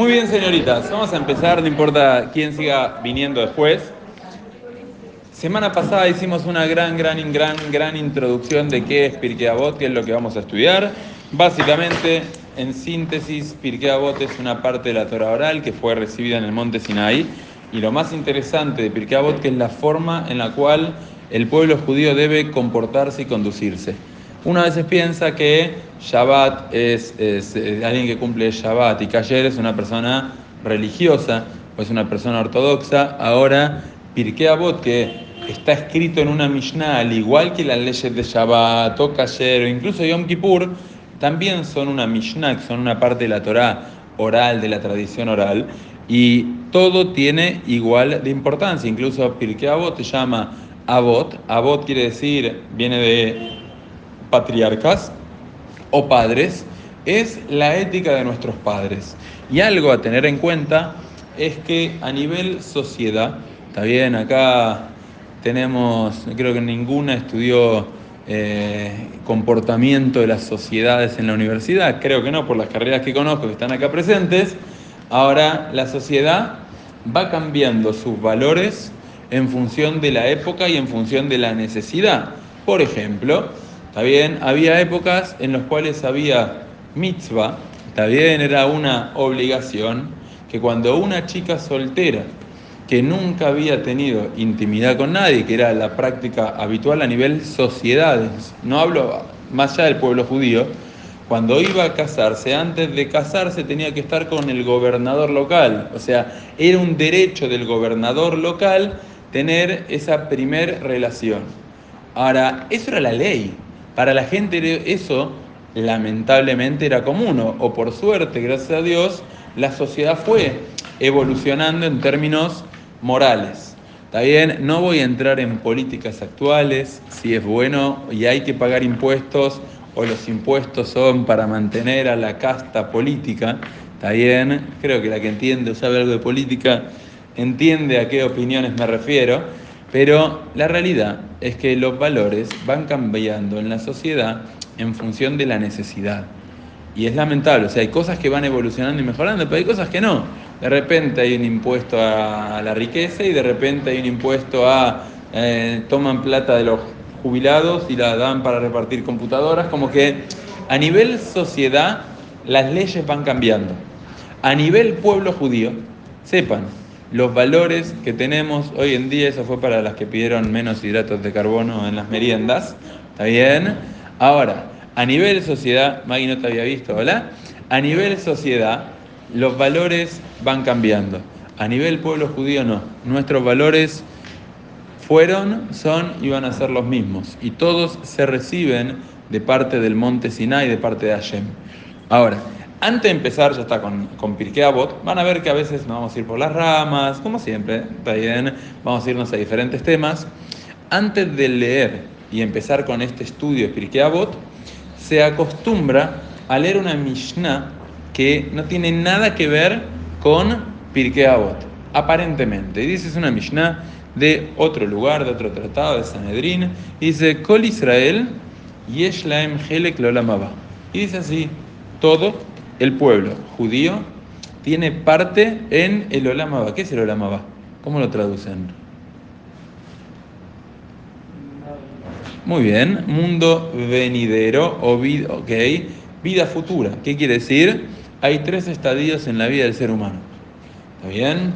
Muy bien, señoritas, vamos a empezar, no importa quién siga viniendo después. Semana pasada hicimos una gran, gran, gran, gran introducción de qué es Pirkei Avot, qué es lo que vamos a estudiar. Básicamente, en síntesis, Pirkei Avot es una parte de la Torah oral que fue recibida en el monte Sinaí. Y lo más interesante de Pirkei Avot que es la forma en la cual el pueblo judío debe comportarse y conducirse. Una veces piensa que Shabbat es, alguien que cumple Shabbat y que ayer es una persona religiosa o es una persona ortodoxa. Ahora, Pirkei Avot, que está escrito en una Mishnah, al igual que las leyes de Shabbat o Kasher o incluso Yom Kippur, también son una Mishnah, son una parte de la Torah oral, de la tradición oral, y todo tiene igual de importancia. Incluso Pirkei Avot se llama Avot. Avot quiere decir, viene de patriarcas o padres, es la ética de nuestros padres. Y algo a tener en cuenta es que a nivel sociedad, está bien, acá tenemos, creo que ninguna estudió eh, comportamiento de las sociedades en la universidad, creo que no, por las carreras que conozco que están acá presentes. Ahora, la sociedad va cambiando sus valores en función de la época y en función de la necesidad. Por ejemplo, está bien, había épocas en las cuales había mitzvah, está bien, era una obligación que cuando una chica soltera que nunca había tenido intimidad con nadie, que era la práctica habitual a nivel sociedades, no hablo más allá del pueblo judío, cuando iba a casarse, antes de casarse tenía que estar con el gobernador local, o sea, era un derecho del gobernador local tener esa primer relación. Ahora, eso era la ley, para la gente eso lamentablemente era común, o por suerte, gracias a Dios, la sociedad fue evolucionando en términos morales. Está no voy a entrar en políticas actuales, si es bueno y hay que pagar impuestos o los impuestos son para mantener a la casta política. Está creo que la que entiende o sabe algo de política entiende a qué opiniones me refiero, pero la realidad es que los valores van cambiando en la sociedad en función de la necesidad. Y es lamentable, o sea, hay cosas que van evolucionando y mejorando, pero hay cosas que no. De repente hay un impuesto a la riqueza y de repente hay un impuesto a eh, toman plata de los jubilados y la dan para repartir computadoras, como que a nivel sociedad las leyes van cambiando. A nivel pueblo judío, sepan, los valores que tenemos hoy en día, eso fue para las que pidieron menos hidratos de carbono en las meriendas, ¿está bien? Ahora, a nivel sociedad, Maggie no te había visto, ¿hola? A nivel sociedad, los valores van cambiando. A nivel pueblo judío no. Nuestros valores fueron, son y van a ser los mismos. Y todos se reciben de parte del monte Sinai, de parte de Hashem. Ahora, antes de empezar, ya está con, con Pirkei Avot, van a ver que a veces nos vamos a ir por las ramas, como siempre, está bien, vamos a irnos a diferentes temas. Antes de leer y empezar con este estudio de Pirkei Avot, se acostumbra a leer una Mishnah que no tiene nada que ver con Pirkei Avot, aparentemente. Y dice, es una Mishnah de otro lugar, de otro tratado, de Sanedrín. Y dice, Kol Israel, Yesh Laem Helek Lolamaba. Y dice así, todo el pueblo judío tiene parte en el Olamaba. ¿Qué es el Olamaba? ¿Cómo lo traducen? Muy bien, mundo venidero o vida, okay. vida futura. ¿Qué quiere decir? Hay tres estadios en la vida del ser humano. ¿Está bien?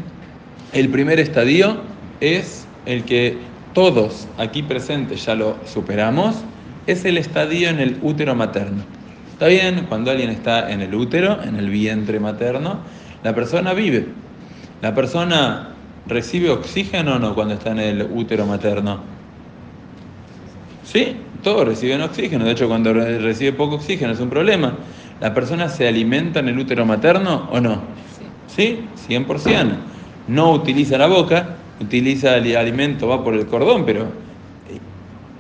El primer estadio es el que todos aquí presentes ya lo superamos, es el estadio en el útero materno. ¿Está bien? Cuando alguien está en el útero, en el vientre materno, la persona vive. La persona recibe oxígeno o no cuando está en el útero materno. Sí, todos reciben oxígeno. De hecho, cuando recibe poco oxígeno es un problema. ¿La persona se alimenta en el útero materno o no? Sí, 100%. No utiliza la boca, utiliza el alimento, va por el cordón, pero eh,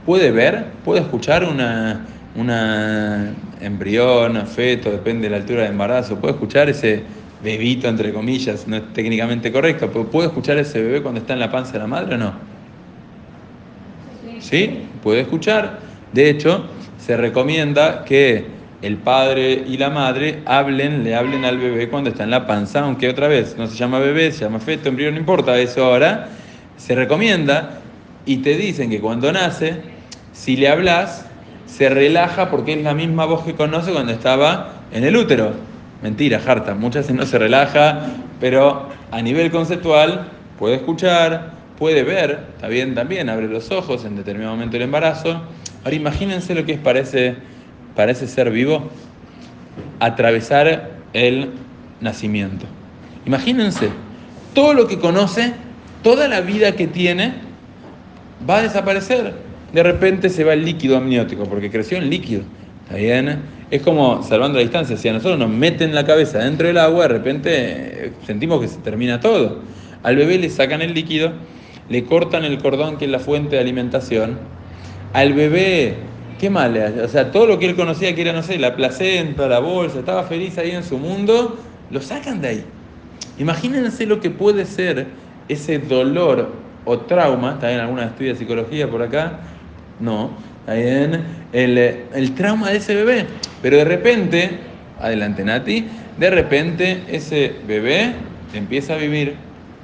puede ver, puede escuchar una, una embrión, feto, depende de la altura del embarazo, puede escuchar ese bebito, entre comillas, no es técnicamente correcto, pero puede escuchar ese bebé cuando está en la panza de la madre o no. ¿Sí? Puede escuchar. De hecho, se recomienda que el padre y la madre hablen, le hablen al bebé cuando está en la panza, aunque otra vez no se llama bebé, se llama feto, embrión, no importa eso ahora, se recomienda y te dicen que cuando nace, si le hablas, se relaja porque es la misma voz que conoce cuando estaba en el útero. Mentira, harta, muchas veces no se relaja, pero a nivel conceptual puede escuchar, puede ver, está bien también, abre los ojos en determinado momento del embarazo. Ahora imagínense lo que es para ese ser vivo atravesar el nacimiento. Imagínense, todo lo que conoce, toda la vida que tiene, va a desaparecer. De repente se va el líquido amniótico, porque creció en líquido. ¿Está bien? Es como salvando la distancia. Si a nosotros nos meten la cabeza dentro del agua, de repente eh, sentimos que se termina todo. Al bebé le sacan el líquido, le cortan el cordón que es la fuente de alimentación. Al bebé, qué mal, o sea, todo lo que él conocía que era, no sé, la placenta, la bolsa, estaba feliz ahí en su mundo, lo sacan de ahí. Imagínense lo que puede ser ese dolor o trauma, en alguna estudia de psicología por acá, no, bien, el, el trauma de ese bebé. Pero de repente, adelante Nati, de repente ese bebé empieza a vivir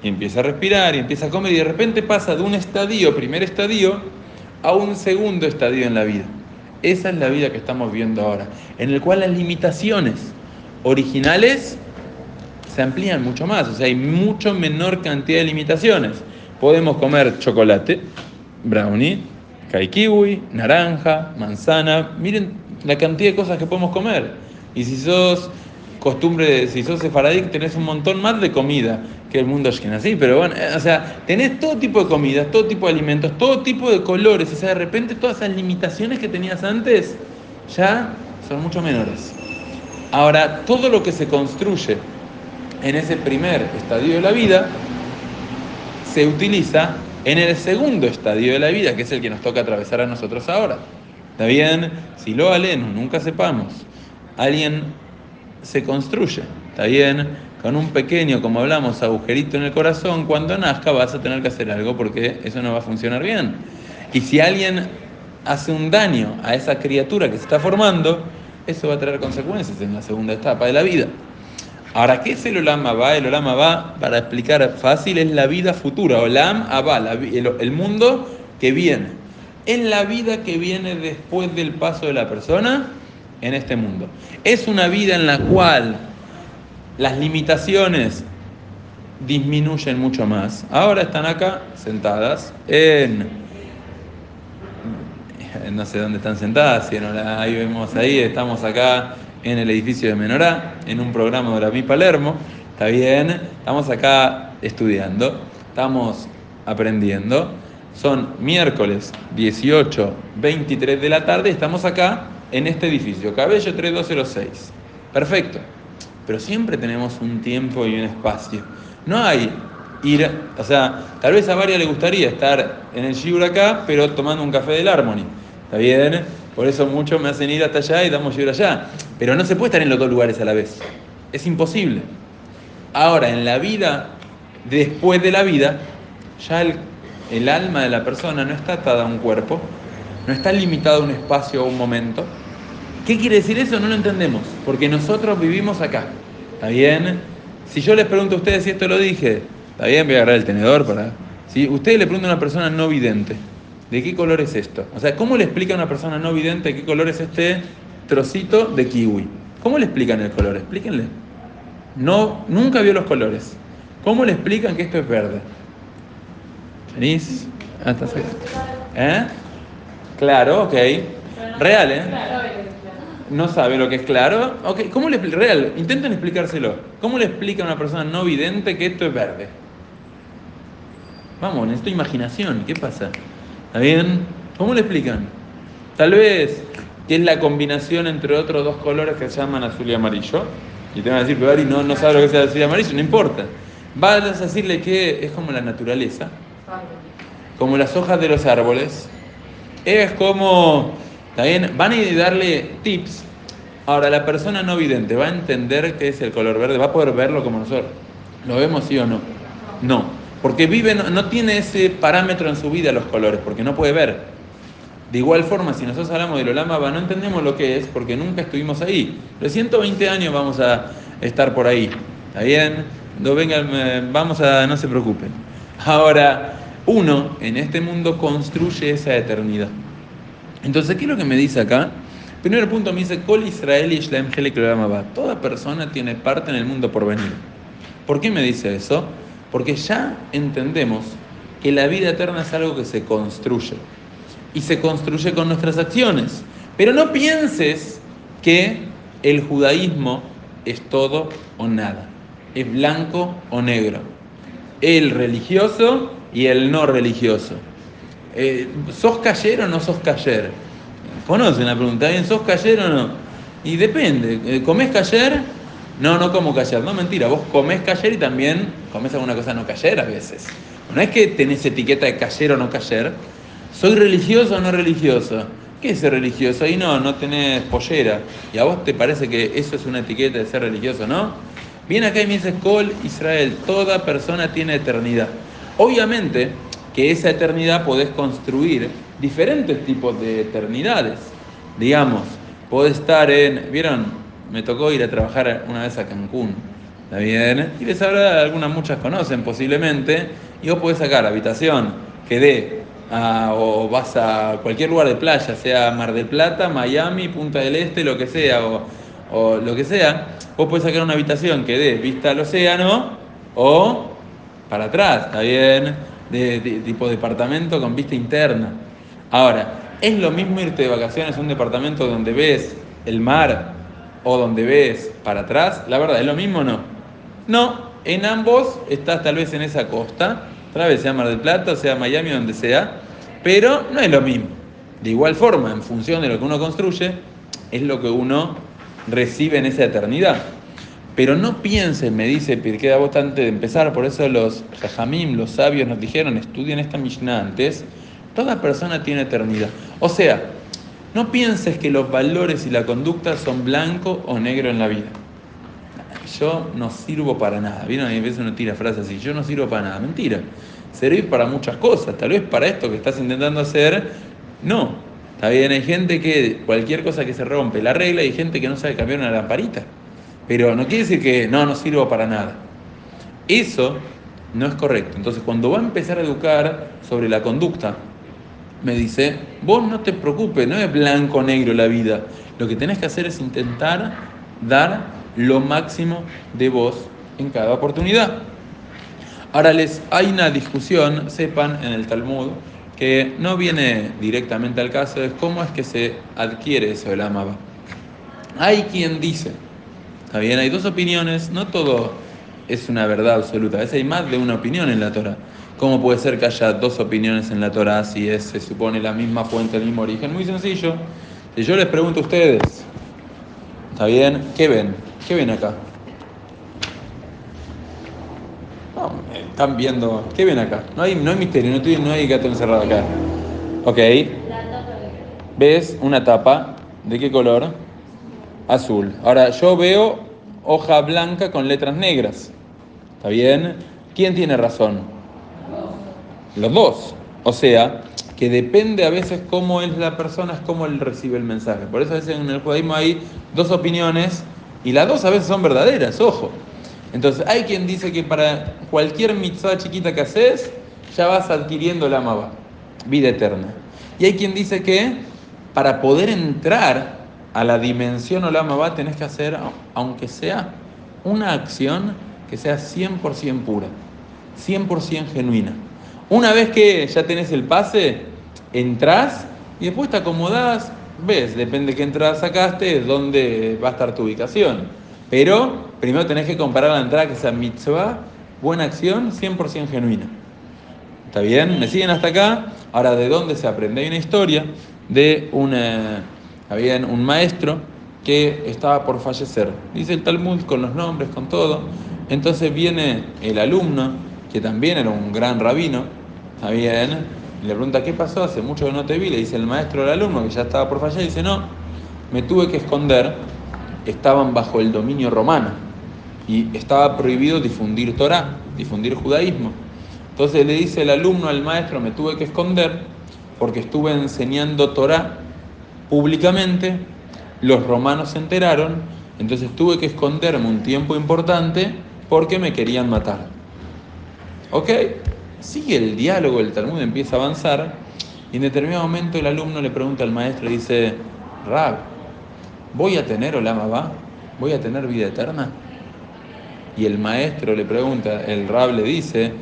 y empieza a respirar y empieza a comer y de repente pasa de un estadio, primer estadio, a un segundo estadio en la vida. Esa es la vida que estamos viendo ahora, en el cual las limitaciones originales se amplían mucho más, o sea, hay mucho menor cantidad de limitaciones. Podemos comer chocolate, brownie, kiwi, naranja, manzana, miren la cantidad de cosas que podemos comer. Y si sos costumbre, si sos sefaradí, tenés un montón más de comida que el mundo así, pero bueno, eh, o sea, tenés todo tipo de comidas, todo tipo de alimentos, todo tipo de colores, o sea, de repente todas esas limitaciones que tenías antes ya son mucho menores. Ahora, todo lo que se construye en ese primer estadio de la vida se utiliza en el segundo estadio de la vida, que es el que nos toca atravesar a nosotros ahora. ¿Está bien? Si lo aleno, nunca sepamos. Alguien se construye, ¿está bien? Con un pequeño, como hablamos, agujerito en el corazón, cuando nazca vas a tener que hacer algo porque eso no va a funcionar bien. Y si alguien hace un daño a esa criatura que se está formando, eso va a tener consecuencias en la segunda etapa de la vida. Ahora, ¿qué es el Olam Abba? El Olam Abba, para explicar fácil, es la vida futura. Olam Abba, el mundo que viene. En la vida que viene después del paso de la persona en este mundo. Es una vida en la cual las limitaciones disminuyen mucho más. Ahora están acá sentadas en... No sé dónde están sentadas, si ahí vemos ahí, estamos acá en el edificio de Menorá, en un programa de Mi Palermo. Está bien, estamos acá estudiando, estamos aprendiendo. Son miércoles 18, 23 de la tarde, estamos acá en este edificio, Cabello 3206. Perfecto. Pero siempre tenemos un tiempo y un espacio. No hay ir, o sea, tal vez a María le gustaría estar en el Shiur acá, pero tomando un café del Harmony. ¿Está bien? Por eso muchos me hacen ir hasta allá y damos Shiur allá. Pero no se puede estar en los dos lugares a la vez. Es imposible. Ahora, en la vida, después de la vida, ya el, alma de la persona no está atada a un cuerpo, no está limitado a un espacio o un momento, ¿Qué quiere decir eso? No lo entendemos, porque nosotros vivimos acá. ¿Está bien? Si yo les pregunto a ustedes si esto lo dije, ¿está bien? Voy a agarrar el tenedor para... Si ustedes le preguntan a una persona no vidente, ¿de qué color es esto? O sea, ¿cómo le explica a una persona no vidente qué color es este trocito de kiwi? ¿Cómo le explican el color? Explíquenle. No, nunca vio los colores. ¿Cómo le explican que esto es verde? ¿Venís? Ah, ¿Eh? Claro, ok. Real, ¿eh? no sabe lo que es claro. Okay, ¿cómo le real? Intenten explicárselo. ¿Cómo le explica a una persona no vidente que esto es verde? Vamos, necesito imaginación. ¿Qué pasa? ¿Está bien? ¿Cómo le explican? Tal vez que es la combinación entre otros dos colores que se llaman azul y amarillo. Y te van a decir, pero Ari no, no sabe lo que es azul y amarillo, no importa. Vas a decirle que es como la naturaleza, como las hojas de los árboles, es como Van a darle tips. Ahora, la persona no vidente va a entender qué es el color verde, va a poder verlo como nosotros. ¿Lo vemos sí o no? No, porque vive, no, tiene ese parámetro en su vida los colores, porque no puede ver. De igual forma, si nosotros hablamos del Olam Abba, no entendemos lo que es porque nunca estuvimos ahí. Los 120 años vamos a estar por ahí. ¿Está bien? No vengan, eh, vamos a, no se preocupen. Ahora, uno en este mundo construye esa eternidad. Entonces, ¿qué es lo que me dice acá? Primer punto me dice, Kol Israel y Toda persona tiene parte en el mundo por venir. ¿Por qué me dice eso? Porque ya entendemos que la vida eterna es algo que se construye. Y se construye con nuestras acciones. Pero no pienses que el judaísmo es todo o nada. Es blanco o negro. El religioso y el no religioso. Eh, ¿Sos cayer o no sos cayer? Conocen la pregunta, ¿bien? ¿Sos cayer o no? Y depende, eh, ¿comés cayer? No, no como cayer, no mentira, vos comés cayer y también comés alguna cosa no cayer a veces. No es que tenés etiqueta de cayer o no cayer, ¿soy religioso o no religioso? ¿Qué es ser religioso? Ahí no, no tenés pollera. ¿Y a vos te parece que eso es una etiqueta de ser religioso, no? Viene acá y me dice, Col Israel, toda persona tiene eternidad. Obviamente que esa eternidad podés construir diferentes tipos de eternidades. Digamos, podés estar en, ¿vieron? Me tocó ir a trabajar una vez a Cancún, ¿está bien? Y les habrá, algunas muchas conocen posiblemente, y vos podés sacar habitación que dé o vas a cualquier lugar de playa, sea Mar del Plata, Miami, Punta del Este, lo que sea, o, lo que sea, vos podés sacar una habitación que dé vista al océano o para atrás, ¿está bien? De, de, tipo departamento con vista interna. Ahora, ¿es lo mismo irte de vacaciones a un departamento donde ves el mar o donde ves para atrás? La verdad, ¿es lo mismo o no? No, en ambos estás tal vez en esa costa, tal vez sea Mar del Plata, sea Miami, donde sea, pero no es lo mismo. De igual forma, en función de lo que uno construye, es lo que uno recibe en esa eternidad. Pero no piensen, me dice Pirkei Avot antes de empezar, por eso los Jajamim, los sabios nos dijeron, estudien esta Mishnah antes, toda persona tiene eternidad. O sea, no pienses que los valores y la conducta son blanco o negro en la vida. Yo no sirvo para nada. ¿Vieron? A veces uno tira frases así, yo no sirvo para nada. Mentira. Servir para muchas cosas. Tal vez para esto que estás intentando hacer, no. Está bien, hay gente que cualquier cosa que se rompe la regla, hay gente que no sabe cambiar una lamparita. Pero no quiere decir que no, no sirvo para nada. Eso no es correcto. Entonces, cuando va a empezar a educar sobre la conducta, me dice, vos no te preocupes, no es blanco o negro la vida. Lo que tenés que hacer es intentar dar lo máximo de vos en cada oportunidad. Ahora les hay una discusión, sepan, en el Talmud, que no viene directamente al caso, es cómo es que se adquiere eso del amaba. Hay quien dice, Está bien, hay dos opiniones, no todo es una verdad absoluta, a veces hay más de una opinión en la Torah. ¿Cómo puede ser que haya dos opiniones en la Torah si es, se supone la misma fuente, el mismo origen? Muy sencillo. Si yo les pregunto a ustedes, ¿está bien? ¿Qué ven? ¿Qué ven acá? están viendo, ¿qué ven acá? No hay, no hay misterio, no no hay gato encerrado acá. Ok. ¿Ves una tapa? ¿De qué color? azul. Ahora, yo veo hoja blanca con letras negras. ¿Está bien? ¿Quién tiene razón? Los dos. O sea, que depende a veces cómo es la persona, es cómo él recibe el mensaje. Por eso a veces en el judaísmo hay dos opiniones y las dos a veces son verdaderas, ojo. Entonces, hay quien dice que para cualquier mitzvah chiquita que haces, ya vas adquiriendo la amaba, vida eterna. Y hay quien dice que para poder entrar a la dimensión Olama va tenés que hacer, aunque sea una acción que sea 100% pura, 100% genuina. Una vez que ya tenés el pase, entras y después te acomodás, ves, depende de qué entrada sacaste, dónde va a estar tu ubicación. Pero primero tenés que comparar la entrada que sea mitzvah, buena acción, 100% genuina. ¿Está bien? ¿Me siguen hasta acá? Ahora, ¿de dónde se aprende? Hay una historia de una había un maestro que estaba por fallecer. Dice el Talmud con los nombres, con todo. Entonces viene el alumno, que también era un gran rabino, está bien, y le pregunta, ¿qué pasó? Hace mucho que no te vi. Le dice el maestro al alumno, que ya estaba por fallecer, dice, no, me tuve que esconder, estaban bajo el dominio romano y estaba prohibido difundir Torah, difundir judaísmo. Entonces le dice el alumno al maestro, me tuve que esconder, porque estuve enseñando Torah públicamente, los romanos se enteraron, entonces tuve que esconderme un tiempo importante porque me querían matar. ¿Ok? Sigue el diálogo, el Talmud empieza a avanzar y en determinado momento el alumno le pregunta al maestro y dice, Rab, ¿voy a tener Olama va? ¿Voy a tener vida eterna? Y el maestro le pregunta, el Rab le dice,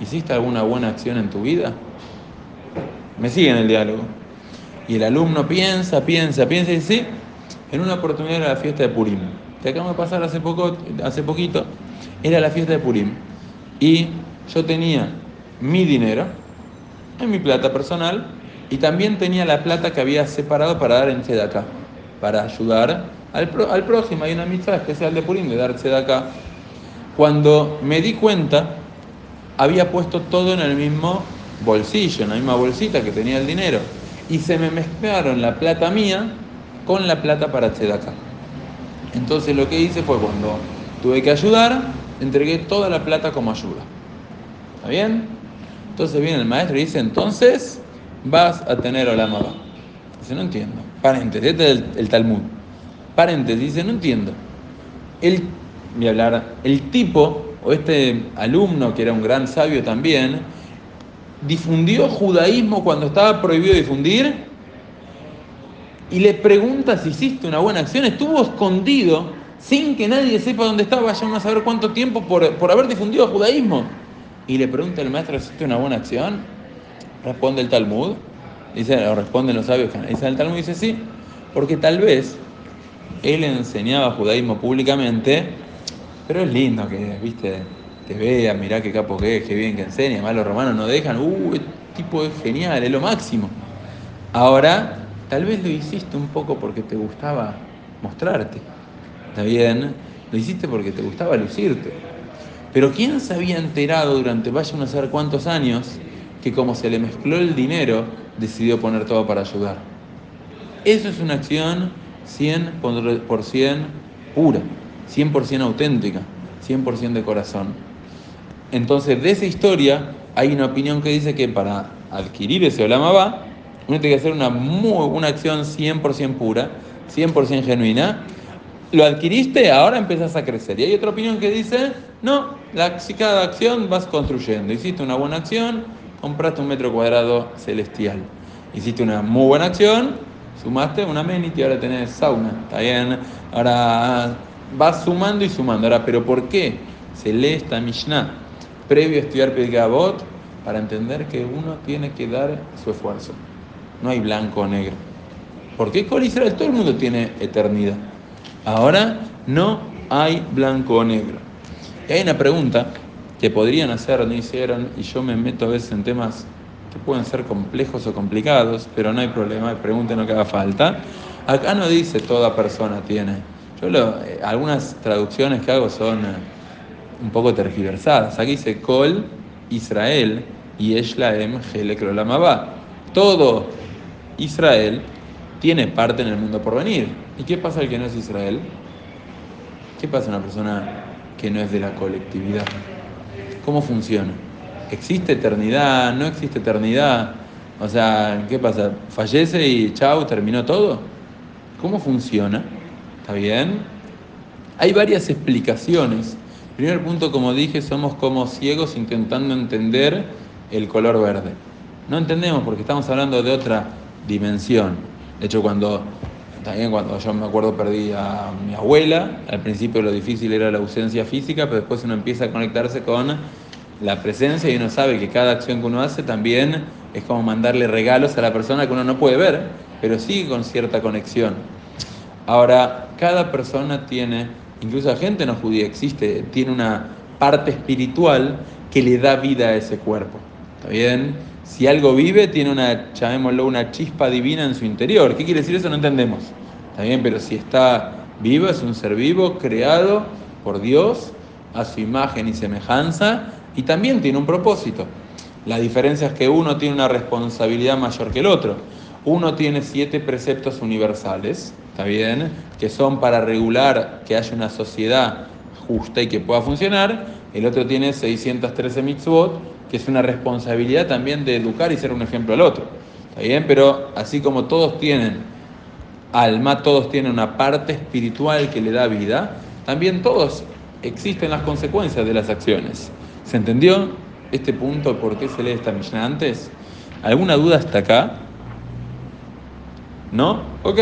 ¿hiciste alguna buena acción en tu vida? Me sigue en el diálogo. Y el alumno piensa, piensa, piensa y dice, sí, en una oportunidad era la fiesta de Purim. Que acaba de pasar hace, poco, hace poquito, era la fiesta de Purim. Y yo tenía mi dinero, en mi plata personal, y también tenía la plata que había separado para dar en acá para ayudar al, al próximo. Hay una amistad especial de Purim de dar acá Cuando me di cuenta, había puesto todo en el mismo bolsillo, en la misma bolsita que tenía el dinero. Y se me mezclaron la plata mía con la plata para acá Entonces lo que hice fue cuando tuve que ayudar, entregué toda la plata como ayuda. ¿Está bien? Entonces viene el maestro y dice, entonces vas a tener Olama Dice, no entiendo. Paréntesis, este es el, Talmud. Paréntesis, dice, no entiendo. El, voy a el tipo, o este alumno que era un gran sabio también, difundió judaísmo cuando estaba prohibido difundir y le pregunta si hiciste una buena acción, estuvo escondido sin que nadie sepa dónde estaba, vaya a saber cuánto tiempo por, por haber difundido judaísmo. Y le pregunta el maestro, ¿hiciste una buena acción? Responde el Talmud, dice, o responden los sabios, dice el Talmud, dice sí, porque tal vez él enseñaba judaísmo públicamente, pero es lindo que, viste, te vea, mirá qué capo que es, qué bien que enseña, además los romanos no dejan, uh, este tipo es genial, es lo máximo. Ahora, tal vez lo hiciste un poco porque te gustaba mostrarte, ¿está bien? Lo hiciste porque te gustaba lucirte. Pero ¿quién se había enterado durante vaya a saber cuántos años que como se le mezcló el dinero, decidió poner todo para ayudar? Eso es una acción 100% pura, 100% auténtica, 100% de corazón. Entonces, de esa historia hay una opinión que dice que para adquirir ese Olamabá, uno tiene que hacer una, una acción 100% pura, 100% genuina. Lo adquiriste, ahora empezás a crecer. Y hay otra opinión que dice, no, la, si cada acción vas construyendo. Hiciste una buena acción, compraste un metro cuadrado celestial. Hiciste una muy buena acción, sumaste una amenity, ahora tenés sauna. Ahora vas sumando y sumando. Ahora, ¿pero por qué se lee esta Mishnah? previo a estudiar Pirkei para entender que uno tiene que dar su esfuerzo. No hay blanco o negro. ¿Por qué con Israel todo el mundo tiene eternidad? Ahora no hay blanco o negro. Y hay una pregunta que podrían hacer, no hicieron, y yo me meto a veces en temas que pueden ser complejos o complicados, pero no hay problema, pregunten lo que haga falta. Acá no dice toda persona tiene. Yo eh, algunas traducciones que hago son eh, un poco tergiversadas. Aquí dice Kol Israel y Eshlaem Helek Todo Israel tiene parte en el mundo por venir. ¿Y qué pasa al que no es Israel? ¿Qué pasa a una persona que no es de la colectividad? ¿Cómo funciona? ¿Existe eternidad? ¿No existe eternidad? O sea, ¿qué pasa? ¿Fallece y chau, terminó todo? ¿Cómo funciona? ¿Está bien? Hay varias explicaciones Primer punto, como dije, somos como ciegos intentando entender el color verde. No entendemos porque estamos hablando de otra dimensión. De hecho, cuando también cuando yo me acuerdo perdí a mi abuela, al principio lo difícil era la ausencia física, pero después uno empieza a conectarse con la presencia y uno sabe que cada acción que uno hace también es como mandarle regalos a la persona que uno no puede ver, pero sigue con cierta conexión. Ahora, cada persona tiene incluso la gente no judía existe, tiene una parte espiritual que le da vida a ese cuerpo. ¿Está bien? Si algo vive, tiene una, llamémoslo, una chispa divina en su interior. ¿Qué quiere decir eso? No entendemos. ¿Está bien? Pero si está vivo, es un ser vivo creado por Dios a su imagen y semejanza y también tiene un propósito. La diferencia es que uno tiene una responsabilidad mayor que el otro. Uno tiene siete preceptos universales, ¿está bien? Que son para regular que haya una sociedad justa y que pueda funcionar. El otro tiene 613 mitzvot, que es una responsabilidad también de educar y ser un ejemplo al otro. ¿Está bien? Pero así como todos tienen alma, todos tienen una parte espiritual que le da vida, también todos existen las consecuencias de las acciones. ¿Se entendió este punto por qué se lee esta Mishnah antes? ¿Alguna duda hasta acá? ¿No? Ok,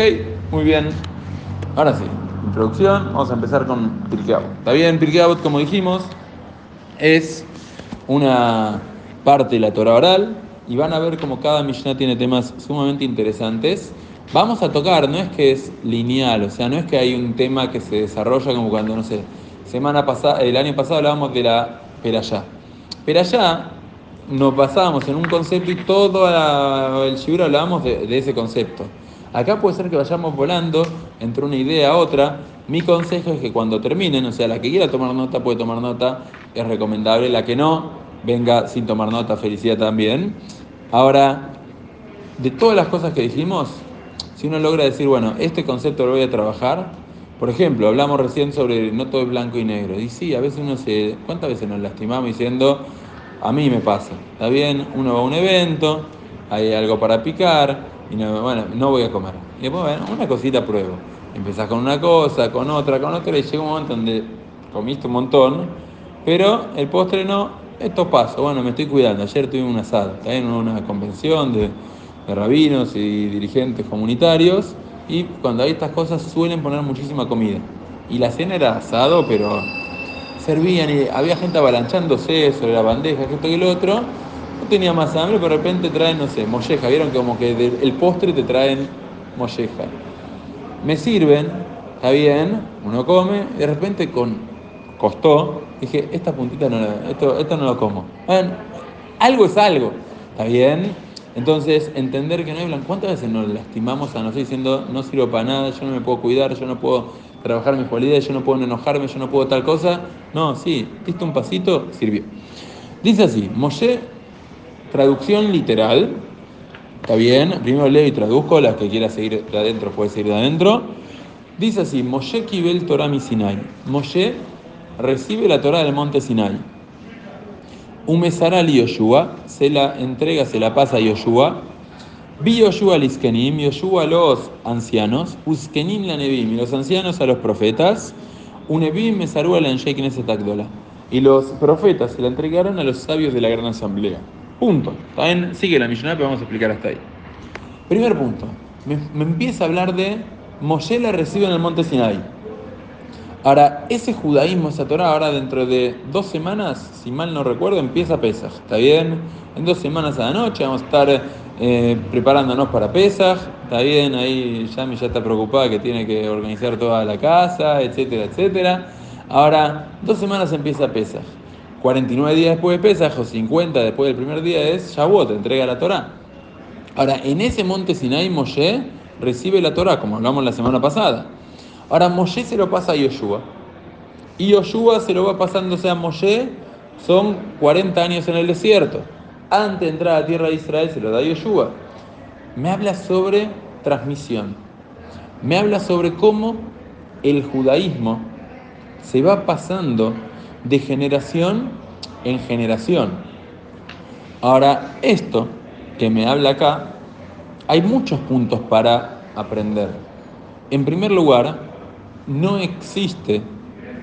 muy bien. Ahora sí, introducción. Vamos a empezar con Pirkei ¿Está bien? Pirkei como dijimos, es una parte de la Torah oral y van a ver como cada Mishnah tiene temas sumamente interesantes. Vamos a tocar, no es que es lineal, o sea, no es que hay un tema que se desarrolla como cuando, no sé, semana pasada, el año pasado hablábamos de la Perayá. Perayá nos basábamos en un concepto y todo el shibur hablábamos de, ese concepto. Acá puede ser que vayamos volando entre una idea a otra. Mi consejo es que cuando terminen, o sea, la que quiera tomar nota puede tomar nota, es recomendable. La que no, venga sin tomar nota, felicidad también. Ahora, de todas las cosas que dijimos, si uno logra decir, bueno, este concepto lo voy a trabajar, por ejemplo, hablamos recién sobre no todo es blanco y negro. Y sí, a veces uno se. ¿Cuántas veces nos lastimamos diciendo, a mí me pasa? Está bien, uno va a un evento, hay algo para picar, y no, bueno, no voy a comer. Y después, bueno, una cosita pruebo. Empezás con una cosa, con otra, con otra, y llega un momento donde comiste un montón, pero el postre no, esto pasa. Bueno, me estoy cuidando. Ayer tuve un asado, en una convención de, rabinos y dirigentes comunitarios y cuando hay estas cosas suelen poner muchísima comida. Y la cena era asado, pero servían y había gente avalanchándose sobre la bandeja, esto y el otro. No tenía más hambre, pero de repente traen, no sé, molleja. Vieron como que el postre te traen molleja. Me sirven, está bien, uno come, y de repente con costó, dije, esta puntita no, esto, esto no lo como. Bueno, algo es algo, está bien entonces, entender que no hay blanco. ¿Cuántas veces nos lastimamos a nosotros diciendo no sirvo para nada, yo no me puedo cuidar, yo no puedo trabajar mis cualidades, yo no puedo enojarme, yo no puedo tal cosa? No, sí, diste un pasito, sirvió. Dice así, Moshe, traducción literal, está bien, primero leo y traduzco, las que quiera seguir de adentro puede seguir de adentro. Dice así, Moshe Kibel Torah Sinai. Moshe recibe la Torah del monte Sinai. Umesara Yoshua, se la entrega, se la pasa a Yoshua. Vi Yoshua Liskenim, Yoshua a los ancianos, Uskenim la Nebim, y los ancianos a los profetas, Unebim Mesaru al Akdola. Y los profetas se la entregaron a los sabios de la gran asamblea. Punto. También sigue la millonada, pero vamos a explicar hasta ahí. Primer punto. Me, me empieza a hablar de Moshe la recibe en el monte Sinai. Ahora, ese judaísmo, esa Torah, ahora dentro de dos semanas, si mal no recuerdo, empieza Pesach. ¿Está bien? En dos semanas a la noche vamos a estar eh, preparándonos para Pesach. ¿Está bien? Ahí Yami ya está preocupada que tiene que organizar toda la casa, etcétera, etcétera. Ahora, dos semanas empieza Pesach. 49 días después de Pesach o 50 después del primer día es Shavuot, entrega la Torah. Ahora, en ese monte Sinai, Moshe recibe la Torah, como hablamos la semana pasada. Ahora Moshe se lo pasa a Yoshua. Y Yoshua se lo va pasándose a Moshe, son 40 años en el desierto. Antes de entrar a la tierra de Israel se lo da Yoshua. Me habla sobre transmisión. Me habla sobre cómo el judaísmo se va pasando de generación en generación. Ahora, esto que me habla acá, hay muchos puntos para aprender. En primer lugar, no existe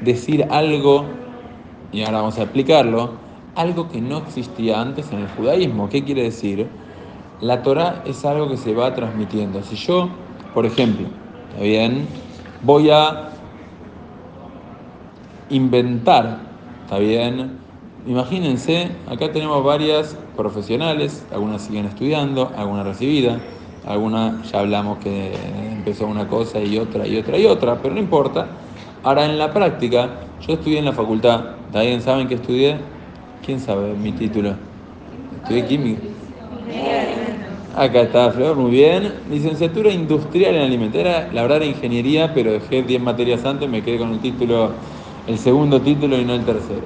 decir algo, y ahora vamos a explicarlo, algo que no existía antes en el judaísmo. ¿Qué quiere decir? La Torah es algo que se va transmitiendo. Si yo, por ejemplo, ¿está bien? Voy a inventar, ¿está bien? Imagínense, acá tenemos varias profesionales, algunas siguen estudiando, algunas recibidas alguna ya hablamos que empezó una cosa y otra y otra y otra, pero no importa. Ahora en la práctica, yo estudié en la facultad, ¿alguien saben que estudié? ¿Quién sabe mi título? Estudié química. Acá está Flor, muy bien. Licenciatura industrial en alimentaria. La verdad era ingeniería, pero dejé 10 materias antes, me quedé con el título, el segundo título y no el tercero.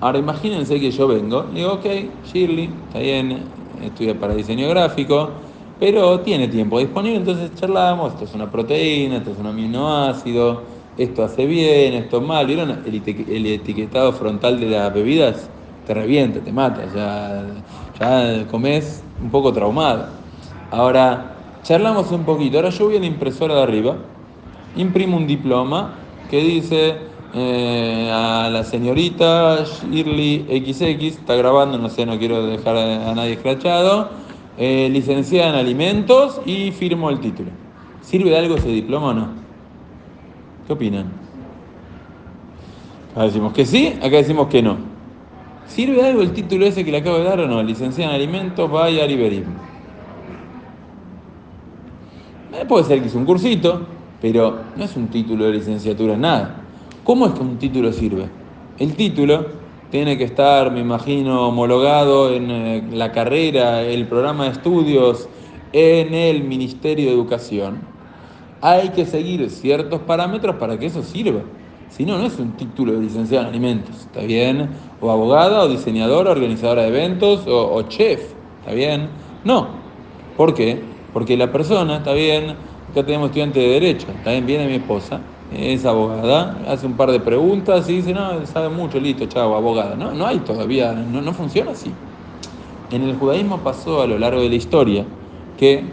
Ahora imagínense que yo vengo, digo, ok, Shirley, está bien, estudia para diseño gráfico, pero tiene tiempo disponible, entonces charlamos, esto es una proteína, esto es un aminoácido, esto hace bien, esto mal, ¿vieron? El, etiquetado frontal de las bebidas te revienta, te mata, ya, ya comes un poco traumado. Ahora, charlamos un poquito. Ahora yo voy a la impresora de arriba, imprimo un diploma que dice eh, a la señorita Shirley XX, está grabando, no sé, no quiero dejar a nadie escrachado, eh, licenciada en alimentos y firmo el título. ¿Sirve de algo ese diploma o no? ¿Qué opinan? Acá decimos que sí, acá decimos que no. ¿Sirve de algo el título ese que le acabo de dar o no? Licenciada en alimentos, vaya Ariberim. Eh, puede ser que es un cursito, pero no es un título de licenciatura en nada. ¿Cómo es que un título sirve? El título tiene que estar, me imagino, homologado en eh, la carrera, el programa de estudios, en el Ministerio de Educación. Hay que seguir ciertos parámetros para que eso sirva. Si no, no es un título de licenciado en alimentos, ¿está bien? O abogada, o diseñadora, organizadora de eventos, o, chef, ¿está bien? No. ¿Por qué? Porque la persona, ¿está bien? Acá tenemos estudiante de Derecho, ¿está bien? Viene mi esposa, es abogada, hace un par de preguntas y dice, no, sabe mucho, listo, chavo, abogada. No, no hay todavía, no, no funciona así. En el judaísmo pasó a lo largo de la historia que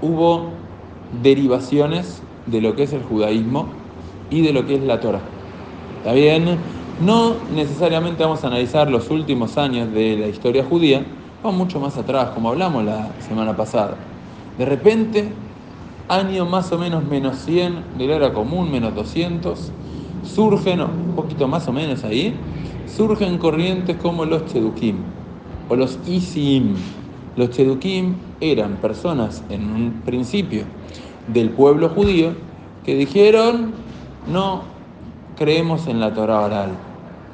hubo derivaciones de lo que es el judaísmo y de lo que es la Torah. ¿Está bien? No necesariamente vamos a analizar los últimos años de la historia judía, vamos mucho más atrás, como hablamos la semana pasada. De repente, año más o menos menos 100 de la era común, menos 200, surgen, un poquito más o menos ahí, surgen corrientes como los Chedukim o los Isim. Los Chedukim eran personas en un principio del pueblo judío que dijeron, no creemos en la Torah oral,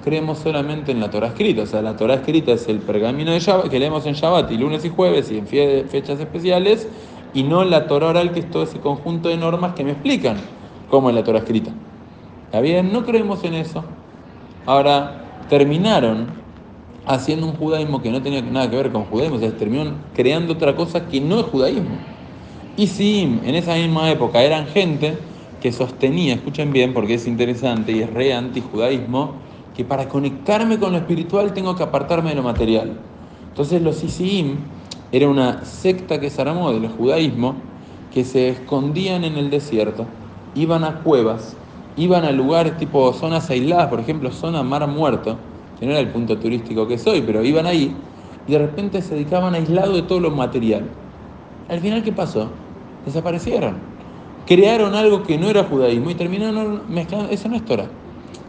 creemos solamente en la Torah escrita. O sea, la Torah escrita es el pergamino que leemos en Shabbat y lunes y jueves y en fechas especiales, y no la Torah oral, que es todo ese conjunto de normas que me explican cómo es la Torah escrita. ¿Está bien? No creemos en eso. Ahora, terminaron haciendo un judaísmo que no tenía nada que ver con judaísmo, o sea, terminaron creando otra cosa que no es judaísmo. Y si en esa misma época eran gente que sostenía, escuchen bien porque es interesante y es re antijudaísmo, que para conectarme con lo espiritual tengo que apartarme de lo material. Entonces los Isiim era una secta que se armó del judaísmo que se escondían en el desierto, iban a cuevas, iban a lugares tipo zonas aisladas, por ejemplo, zona Mar Muerto, que no era el punto turístico que soy, pero iban ahí y de repente se dedicaban aislado de todo lo material. Al final, ¿qué pasó? Desaparecieron. Crearon algo que no era judaísmo y terminaron mezclando. Eso no es Torah.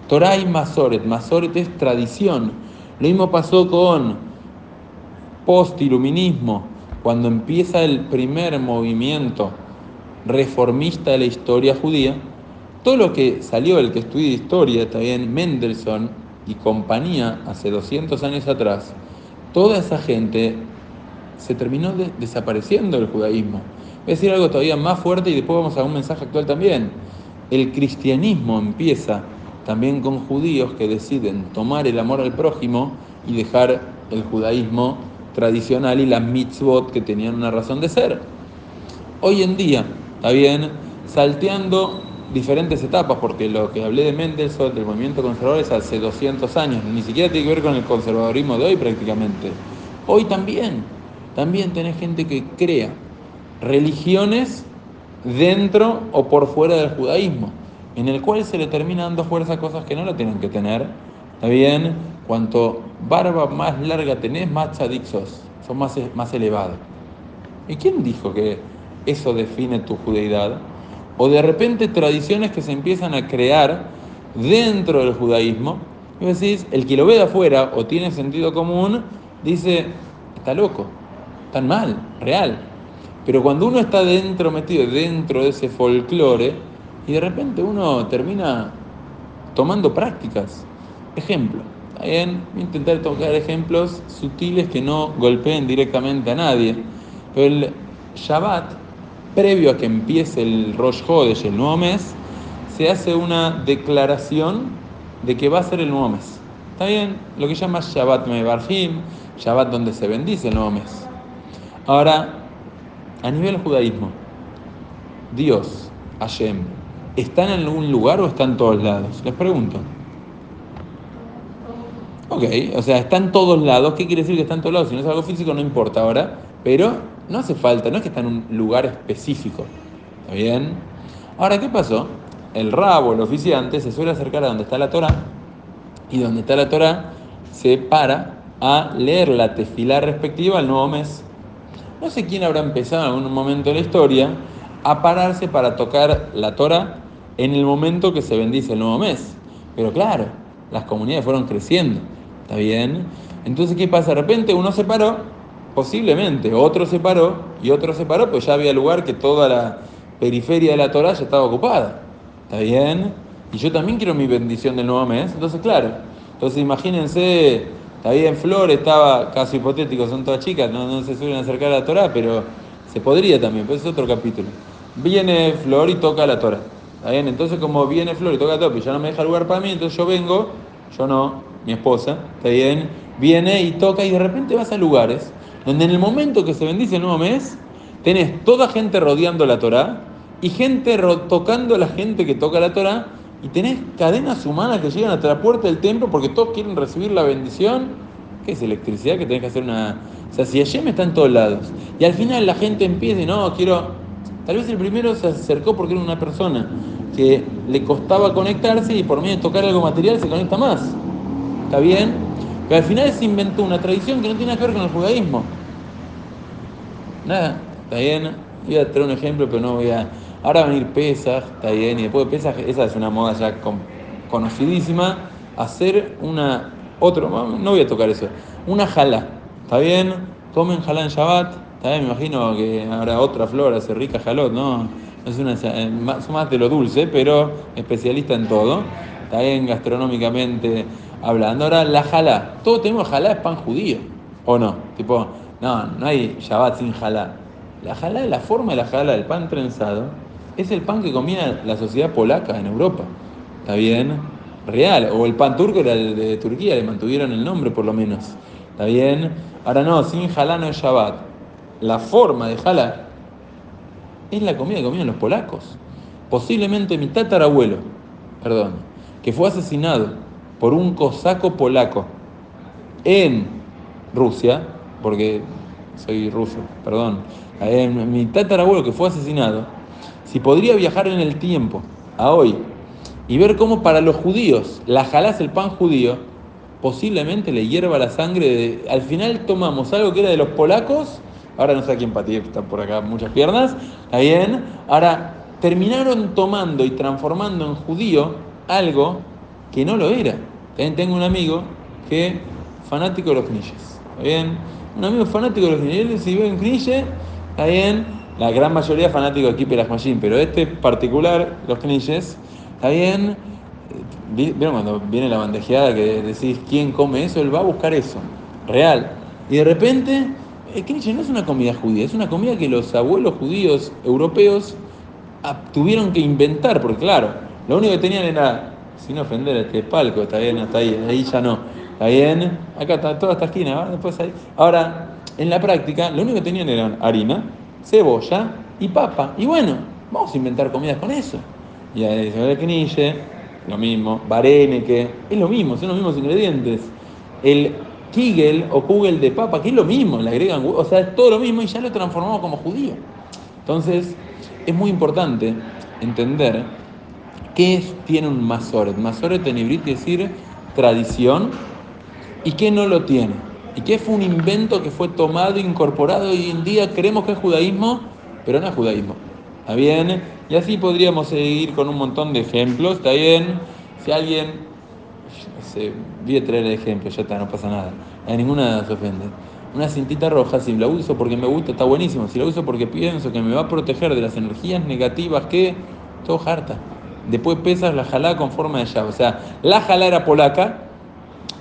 Torah y Masoret. Masoret es tradición. Lo mismo pasó con post-iluminismo, cuando empieza el primer movimiento reformista de la historia judía. Todo lo que salió, el que estudia historia, también Mendelssohn y compañía, hace 200 años atrás, toda esa gente se terminó de, desapareciendo del judaísmo. Voy a decir algo todavía más fuerte y después vamos a un mensaje actual también. El cristianismo empieza también con judíos que deciden tomar el amor al prójimo y dejar el judaísmo tradicional y las mitzvot que tenían una razón de ser. Hoy en día, está bien, salteando diferentes etapas, porque lo que hablé de Mendelssohn, del movimiento conservador, es hace 200 años, ni siquiera tiene que ver con el conservadorismo de hoy prácticamente. Hoy también, también tenés gente que crea religiones dentro o por fuera del judaísmo, en el cual se le termina dando fuerza a cosas que no la tienen que tener. ¿Está bien? Cuanto barba más larga tenés, más tzadik sos, sos más, más elevado. ¿Y quién dijo que eso define tu judeidad? O de repente tradiciones que se empiezan a crear dentro del judaísmo, y vos decís, el que lo ve de afuera o tiene sentido común, dice, está loco, tan mal, real. Pero cuando uno está dentro, metido dentro de ese folclore, y de repente uno termina tomando prácticas. Ejemplo, bien, intentar tocar ejemplos sutiles que no golpeen directamente a nadie. Pero el Shabbat, previo a que empiece el Rosh Hodesh, el nuevo mes, se hace una declaración de que va a ser el nuevo mes. ¿Está bien? Lo que llama Shabbat Mebarhim, Shabbat donde se bendice el nuevo mes. Ahora, a nivel judaísmo, Dios, Hashem, ¿está en algún lugar o está en todos lados? Les pregunto. Ok, o sea, está en todos lados. ¿Qué quiere decir que está en todos lados? Si no es algo físico, no importa ahora. Pero no hace falta, no es que está en un lugar específico. ¿Está bien? Ahora, ¿qué pasó? El rabo, el oficiante, se suele acercar a donde está la Torah y donde está la Torah se para a leer la tefilá respectiva al nuevo mes. No sé quién habrá empezado en algún momento de la historia a pararse para tocar la Torah en el momento que se bendice el nuevo mes. Pero claro, las comunidades fueron creciendo. ¿Está bien? Entonces, ¿qué pasa? De repente uno se paró, posiblemente, otro se paró y otro se paró, pues ya había lugar que toda la periferia de la Torah ya estaba ocupada. ¿Está bien? Y yo también quiero mi bendición del nuevo mes. Entonces, claro. Entonces, imagínense, está bien, Flor estaba, caso hipotético, son todas chicas, no, no se suelen acercar a la Torah, pero se podría también, pues es otro capítulo. Viene Flor y toca la Torah. ¿Está bien? Entonces, como viene Flor y toca la Torah, ya no me deja lugar para mí, entonces yo vengo, yo no, mi esposa, ¿está bien? Viene y toca y de repente vas a lugares donde en el momento que se bendice el nuevo mes, tenés toda gente rodeando la Torah y gente tocando a la gente que toca la Torah y tenés cadenas humanas que llegan hasta la puerta del templo porque todos quieren recibir la bendición. ¿Qué es electricidad? Que tenés que hacer una... O sea, si me está en todos lados. Y al final la gente empieza y no, quiero... Tal vez el primero se acercó porque era una persona que le costaba conectarse y por medio de tocar algo material se conecta más. ¿Está bien? Pero al final se inventó una tradición que no tiene nada que ver con el judaísmo. Nada, está bien. Voy a traer un ejemplo, pero no voy a Ahora venir Pesaj, está bien, y después de Pesaj, esa es una moda ya conocidísima, hacer una, otro, no voy a tocar eso, una jalá, ¿está bien? Comen jalá en Shabbat, ¿está bien? Me imagino que habrá otra flor, hace rica jalot, ¿no? Es una, eh, más, más de lo dulce, pero especialista en todo, está bien gastronómicamente hablando. Ahora, la jalá, todos tenemos jalá, es pan judío, ¿o no? Tipo, no, no hay Shabbat sin jalá. La jalá, la forma de la jalá del pan trenzado, es el pan que comía la sociedad polaca en Europa. ¿Está bien? Real. O el pan turco era el de Turquía, le mantuvieron el nombre por lo menos. ¿Está bien? Ahora no, sin jalá no es Shabbat. La forma de jalá es la comida que comían los polacos. Posiblemente mi tatarabuelo, perdón, que fue asesinado por un cosaco polaco en Rusia, porque soy ruso, perdón, mi tatarabuelo que fue asesinado, si podría viajar en el tiempo a hoy y ver cómo para los judíos la jalás el pan judío, posiblemente le hierva la sangre. De, al final tomamos algo que era de los polacos, ahora no sé a quién patir, están por acá muchas piernas, ¿está bien? Ahora terminaron tomando y transformando en judío algo que no lo era. También tengo un amigo que fanático de los knishes, ¿está bien? Un amigo fanático de los knishes, si ve un knishe, ¿está bien? la gran mayoría fanáticos de Keeper Machine, pero este particular, los knishes, está bien. ¿Vieron cuando viene la bandejeada que decís quién come eso? Él va a buscar eso, real. Y de repente, el knishe no es una comida judía, es una comida que los abuelos judíos europeos tuvieron que inventar, porque claro, lo único que tenían era, sin ofender a este palco, está bien, hasta ahí, ahí ya no, está bien, acá está toda esta esquina, después ahí. Ahora, en la práctica, lo único que tenían era harina, cebolla y papa. Y bueno, vamos a inventar comidas con eso. Y ahí se el quinille, lo mismo, que es lo mismo, son los mismos ingredientes. El kigel o kugel de papa, que es lo mismo, le agregan, o sea, es todo lo mismo y ya lo transformamos como judío. Entonces, es muy importante entender qué tiene un masoret. Masoret en hebreo quiere decir tradición y qué no lo tiene y que fue un invento que fue tomado, incorporado y hoy en día creemos que es judaísmo, pero no es judaísmo. ¿Está bien? Y así podríamos seguir con un montón de ejemplos. ¿Está bien? Si alguien, se, voy a traer el ejemplo, ya está, no pasa nada. A ninguna se ofende. Una cintita roja, si la uso porque me gusta, está buenísimo. Si la uso porque pienso que me va a proteger de las energías negativas, que todo harta. Después pesas la jalá con forma de llave. O sea, la jalá era polaca,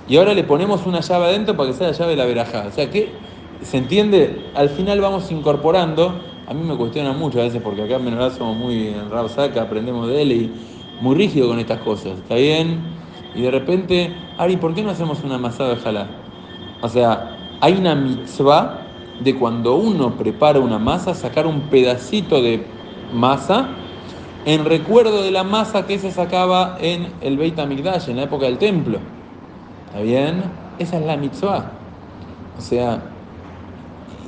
y ahora le ponemos una llave adentro para que sea la llave de la verajá. O sea que, ¿se entiende? Al final vamos incorporando, a mí me cuestiona mucho a veces porque acá en Menorá somos muy en Saca, aprendemos de él y muy rígido con estas cosas, ¿está bien? Y de repente, Ari, ¿por qué no hacemos una amasada de jalá? O sea, hay una mitzvah de cuando uno prepara una masa, sacar un pedacito de masa en recuerdo de la masa que se sacaba en el Beit HaMikdash, en la época del templo. ¿Está bien? Esa es la mitzvah. O sea,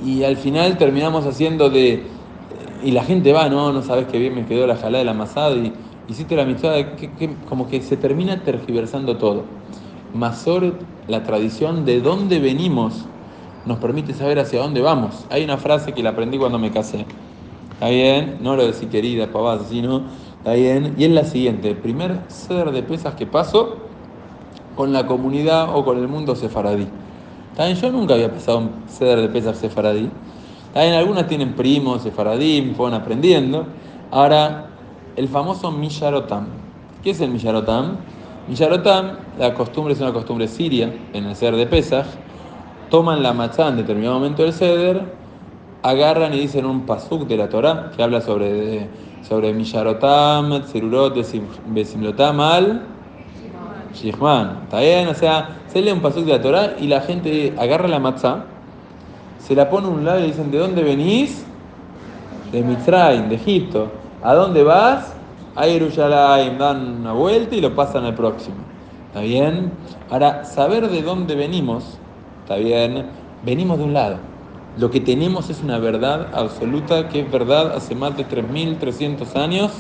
y al final terminamos haciendo de... Y la gente va, no, no sabes qué bien me quedó la jalada del amasado y hiciste la mitad, que, como que se termina tergiversando todo. Masoret, la tradición de dónde venimos, nos permite saber hacia dónde vamos. Hay una frase que la aprendí cuando me casé. ¿Está bien? No lo decir querida, papá, sino, ¿está bien? Y es la siguiente, primer ceder de pesas que paso con la comunidad o con el mundo sefaradí. ¿Está Yo nunca había pasado un ceder de pesas sefaradí. ¿Está Algunas tienen primos, sefaradí, fueron aprendiendo. Ahora, el famoso Millarotam. ¿Qué es el Millarotam? Millarotam, la costumbre es una costumbre siria en el ceder de pesas. Toman la matzá en determinado momento del ceder, agarran y dicen un pasuk de la Torah que habla sobre, sobre Millarotam, Tserurot, Besimlotam al Shihman. ¿Está bien? O sea, se lee un pasuk de la Torah y la gente agarra la matzá, se la pone a un lado y dicen, ¿de dónde venís? De Mitzrayim, de Egipto. ¿A dónde vas? A Jerusalén. Dan una vuelta y lo pasan al próximo. ¿Está bien? Ahora, saber de dónde venimos, ¿está bien? Venimos de un lado. Lo que tenemos es una verdad absoluta, que es verdad hace más de 3.300 años,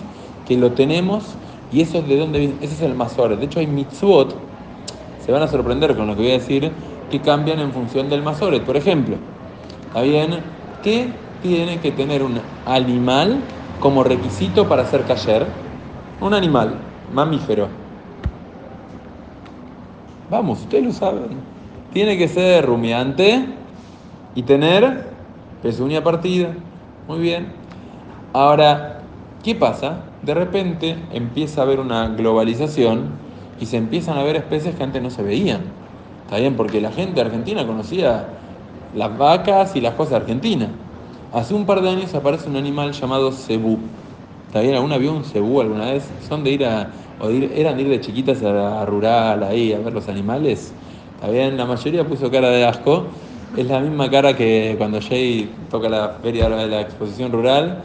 que lo tenemos y eso es de dónde viene, ese es el Masoret. De hecho, hay mitzvot, se van a sorprender con lo que voy a decir, que cambian en función del Masoret. Por ejemplo, ¿está? ¿Qué tiene que tener un animal como requisito para ser cayer? Un animal, mamífero. Vamos, ustedes lo saben. Tiene que ser rumiante y tener pezuña partida. Muy bien. Ahora, ¿qué pasa? de repente empieza a haber una globalización y se empiezan a ver especies que antes no se veían. Está bien, porque la gente argentina conocía las vacas y las cosas argentinas. Hace un par de años aparece un animal llamado cebú. ¿Está bien? ¿Alguna vio un cebú alguna vez? Son de ir a, o eran de ir de chiquitas a, rural ahí a ver los animales. ¿Está bien? La mayoría puso cara de asco. Es la misma cara que cuando Jay toca la feria de la exposición rural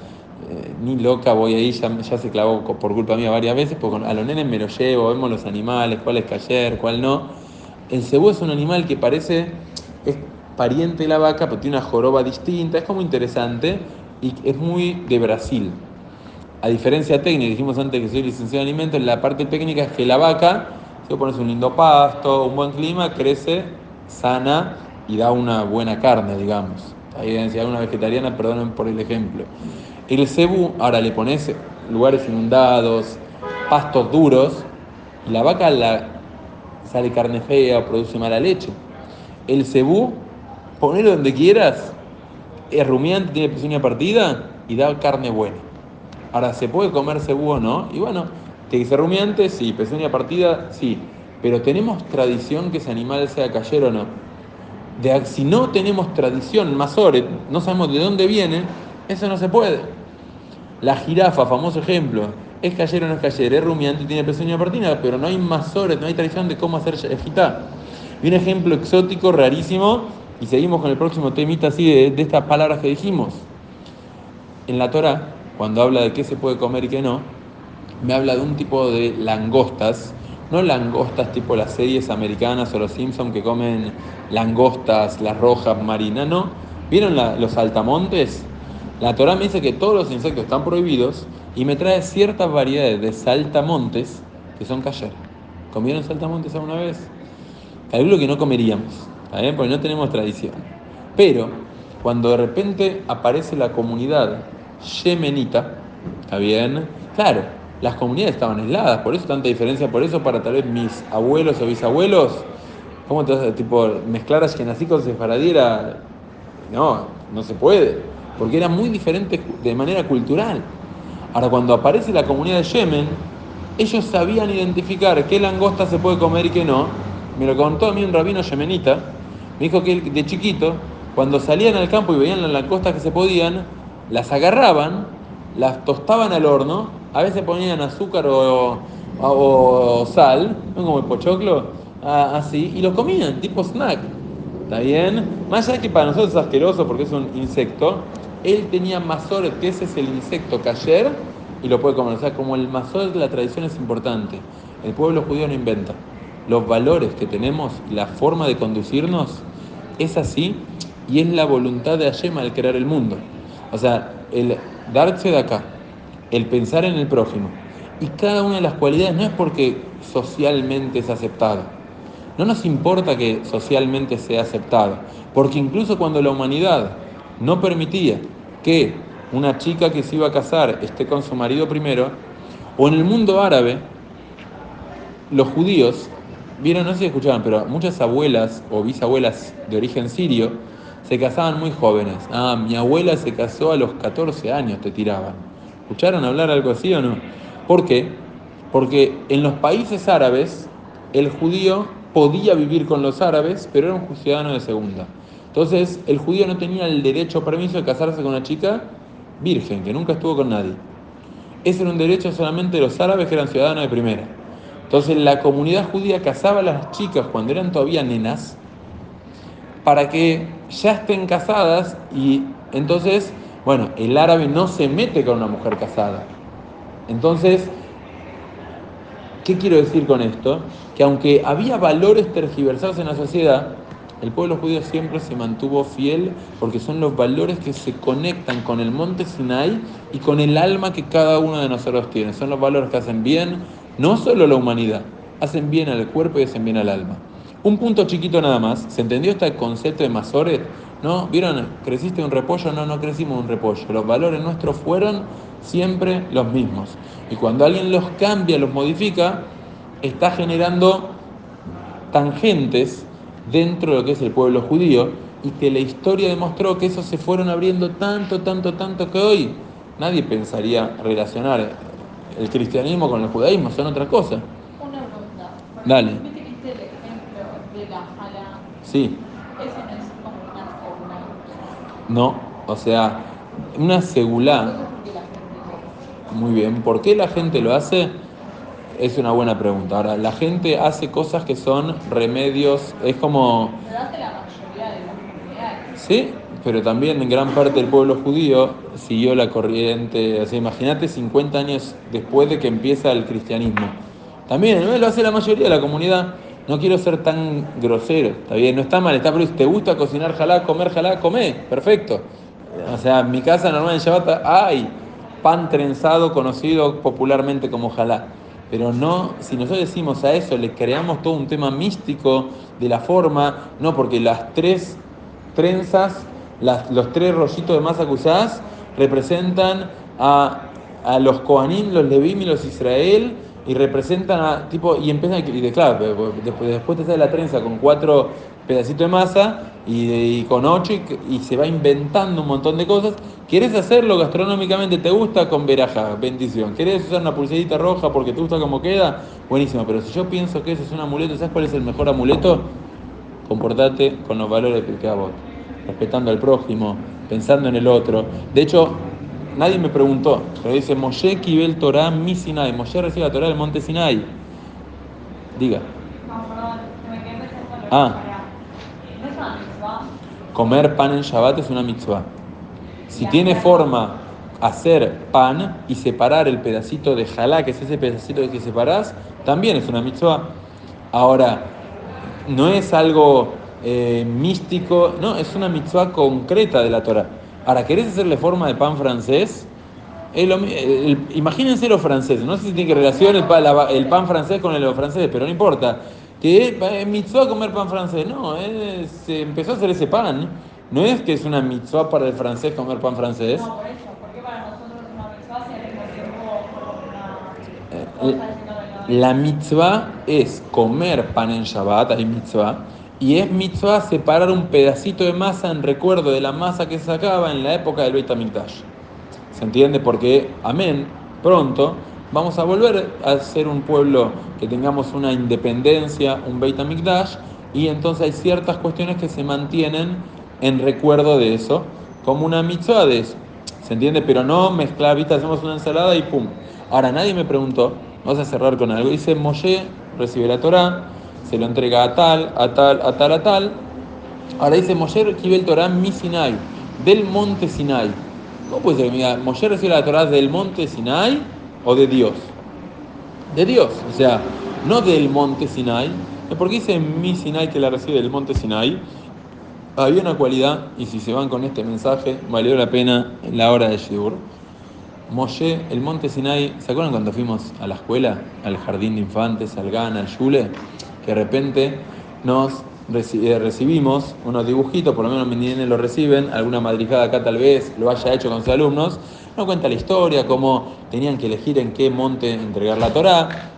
eh, ni loca voy ahí, ya, se clavó por culpa mía varias veces, porque a los nenes me lo llevo, vemos los animales, cuál es cayer, cuál no. El cebú es un animal que parece, es pariente de la vaca, pero tiene una joroba distinta, es como interesante y es muy de Brasil. A diferencia técnica, dijimos antes que soy licenciado en alimentos, la parte técnica es que la vaca, si pones un lindo pasto, un buen clima, crece sana y da una buena carne, digamos. Ahí, si hay una vegetariana, perdonen por el ejemplo. El cebú, ahora le pones lugares inundados, pastos duros, y la vaca la, sale carne fea o produce mala leche. El cebú, ponelo donde quieras, es rumiante, tiene pezuña partida y da carne buena. Ahora, ¿se puede comer cebú o no? Y bueno, que ser rumiante, sí, pezuña partida, sí. Pero ¿tenemos tradición que ese animal sea cayero o no? De, si no tenemos tradición, masore, no sabemos de dónde viene, eso no se puede. La jirafa, famoso ejemplo, es cayero o no es cayero, es rumiante y tiene pezuña partida, pero no hay masores, no hay tradición de cómo hacer ejitá. Y un ejemplo exótico, rarísimo, y seguimos con el próximo temita así de, estas palabras que dijimos. En la Torah, cuando habla de qué se puede comer y qué no, me habla de un tipo de langostas, no langostas tipo las series americanas o los Simpsons que comen langostas, las rojas marinas, no. ¿Vieron los altamontes? La Torah me dice que todos los insectos están prohibidos y me trae ciertas variedades de saltamontes que son cayer. ¿Comieron saltamontes alguna vez? Calculo que no comeríamos, porque no tenemos tradición. Pero cuando de repente aparece la comunidad yemenita, ¿está bien? Claro, las comunidades estaban aisladas, por eso tanta diferencia, por eso para tal vez mis abuelos o bisabuelos, ¿cómo te tipo mezclar a Shenazí con Sefaradí No, no se puede porque era muy diferente de manera cultural. Ahora, cuando aparece la comunidad de Yemen, ellos sabían identificar qué langosta se puede comer y qué no. Me lo contó a mí un rabino yemenita. Me dijo que de chiquito, cuando salían al campo y veían las langostas que se podían, las agarraban, las tostaban al horno, a veces ponían azúcar o, o, sal, como el pochoclo, así, y lo comían, tipo snack. ¿Está bien? Más allá que para nosotros es asqueroso porque es un insecto, él tenía masoret, que ese es el insecto cayer, y lo puede comer. O sea, como el masoret la tradición es importante, el pueblo judío no inventa. Los valores que tenemos, la forma de conducirnos, es así. y es la voluntad de Hashem al crear el mundo. O sea, el darse de acá, el pensar en el prójimo. Y cada una de las cualidades no es porque socialmente es aceptado. No nos importa que socialmente sea aceptado, porque incluso cuando la humanidad no permitía que una chica que se iba a casar esté con su marido primero, o en el mundo árabe, los judíos, vieron, no sé si escuchaban, pero muchas abuelas o bisabuelas de origen sirio se casaban muy jóvenes. Ah, mi abuela se casó a los 14 años, te tiraban. ¿Escucharon hablar algo así o no? ¿Por qué? Porque en los países árabes el judío podía vivir con los árabes, pero era un ciudadano de segunda. Entonces el judío no tenía el derecho o permiso de casarse con una chica virgen, que nunca estuvo con nadie. Ese era un derecho solamente de los árabes que eran ciudadanos de primera. Entonces la comunidad judía casaba a las chicas cuando eran todavía nenas para que ya estén casadas y entonces, bueno, el árabe no se mete con una mujer casada. Entonces, ¿qué quiero decir con esto? Que aunque había valores tergiversados en la sociedad, el pueblo judío siempre se mantuvo fiel porque son los valores que se conectan con el monte Sinai y con el alma que cada uno de nosotros tiene. Son los valores que hacen bien no solo a la humanidad, hacen bien al cuerpo y hacen bien al alma. Un punto chiquito nada más. ¿Se entendió este concepto de Masoret? ¿No? ¿Vieron? ¿Creciste un repollo? No, no crecimos un repollo. Los valores nuestros fueron siempre los mismos. Y cuando alguien los cambia, los modifica, está generando tangentes dentro de lo que es el pueblo judío y que la historia demostró que esos se fueron abriendo tanto, tanto, tanto que hoy nadie pensaría relacionar el cristianismo con el judaísmo, son otra cosa. Una pregunta. Dale. ¿Viste que viste el ejemplo de la jala? Sí, Eso no es como una forma. no, o sea, una segulá, Eso es porque la gente muy bien, ¿por qué la gente lo hace? Es una buena pregunta. Ahora, la gente hace cosas que son remedios, es como... Sí, pero también en gran parte del pueblo judío siguió la corriente, o sea, imagínate 50 años después de que empieza el cristianismo. También lo hace la mayoría de la comunidad. No quiero ser tan grosero, está bien, no está mal, está pero te gusta cocinar jalá, comer jalá, comé, perfecto. O sea, en mi casa normal en Shabbat hay pan trenzado conocido popularmente como jalá. Pero no, si nosotros decimos a eso, le creamos todo un tema místico de la forma, no, porque las tres trenzas, los tres rollitos de masa que representan a, los Kohanim, los Levim y los Israel, y representan a, tipo, y empiezan, a- y claro, después, después te sale la trenza con cuatro pedacitos de masa y, con ocho, y, se va inventando un montón de cosas. ¿Quieres hacerlo gastronómicamente? ¿Te gusta? Con veraja, bendición. ¿Querés usar una pulserita roja porque te gusta cómo queda? Buenísimo, pero si yo pienso que eso es un amuleto, ¿sabes cuál es el mejor amuleto? Comportate con los valores de Pirkei Avot, respetando al prójimo, pensando en el otro. De hecho, nadie me preguntó, pero dice Moshe Kibel Torah mi Sinai. Moshe recibe la Torah del monte Sinai. Diga, Ah. era. ¿No es una mitzvah? comer pan en Shabbat es una mitzvah. Si tiene forma hacer pan y separar el pedacito de jalá, que es ese pedacito que separás, también es una mitzvah. Ahora, no es algo eh, místico, no, es una mitzvah concreta de la Torah. Ahora, ¿querés hacerle forma de pan francés? Mi- el- imagínense los franceses, no sé si tiene que relación el, la- el pan francés con el francés, pero no importa. Que es mitzvah comer pan francés, no, es- se empezó a hacer ese pan. No es que es una mitzvah para el francés comer pan francés. No, por eso, porque para nosotros una mitzvah si Eh, una... diciendo de La mitzvah es comer pan en Shabbat, hay mitzvah, y es mitzvah separar un pedacito de masa en recuerdo de la masa que se sacaba en la época del Beit HaMikdash. ¿Se entiende? Porque, amén, pronto vamos a volver a ser un pueblo que tengamos una independencia, un Beit HaMikdash, y entonces hay ciertas cuestiones que se mantienen en recuerdo de eso, como una mitzvah de eso. ¿Se entiende? Pero no mezclar, ¿viste? Hacemos una ensalada y pum. Ahora, nadie me preguntó, vamos a cerrar con algo. Dice, Moshe recibe la Torah, se lo entrega a tal, a tal, a tal, a tal. Ahora dice, Moshe recibe el Torah mi Sinai, del monte Sinai. ¿Cómo puede ser? Mira, Moshe recibe la Torah del monte Sinai o de Dios. De Dios, o sea, no del monte Sinai. ¿Por qué dice mi Sinai que la recibe del monte Sinai? había una cualidad, y si se van con este mensaje, valió la pena la hora de Shiur. Moshe, el monte Sinai, ¿se acuerdan cuando fuimos a la escuela, al jardín de infantes, al GAN, al Shule? Que de repente nos reci- recibimos unos dibujitos, por lo menos mis niños lo reciben, alguna madrigada acá tal vez lo haya hecho con sus alumnos, nos cuenta la historia, cómo tenían que elegir en qué monte entregar la Torá,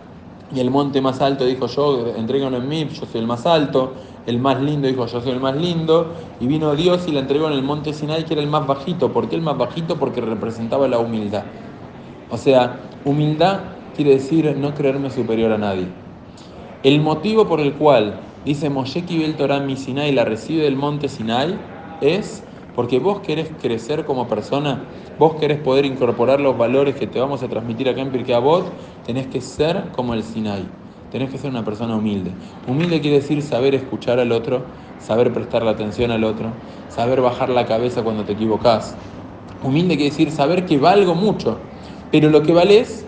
y el monte más alto dijo yo, entréganlo en mí, yo soy el más alto, el más lindo dijo yo soy el más lindo, y vino Dios y la entregó en el monte Sinai que era el más bajito, ¿por qué el más bajito? Porque representaba la humildad. O sea, humildad quiere decir no creerme superior a nadie. El motivo por el cual dice Moshe Kibel Torah mi Sinai la recibe del monte Sinai es porque vos querés crecer como persona, vos querés poder incorporar los valores que te vamos a transmitir acá en Pirkei Avot, tenés que ser como el Sinai, tenés que ser una persona humilde. Humilde quiere decir saber escuchar al otro, saber prestar la atención al otro, saber bajar la cabeza cuando te equivocás. Humilde quiere decir saber que valgo mucho, pero lo que valés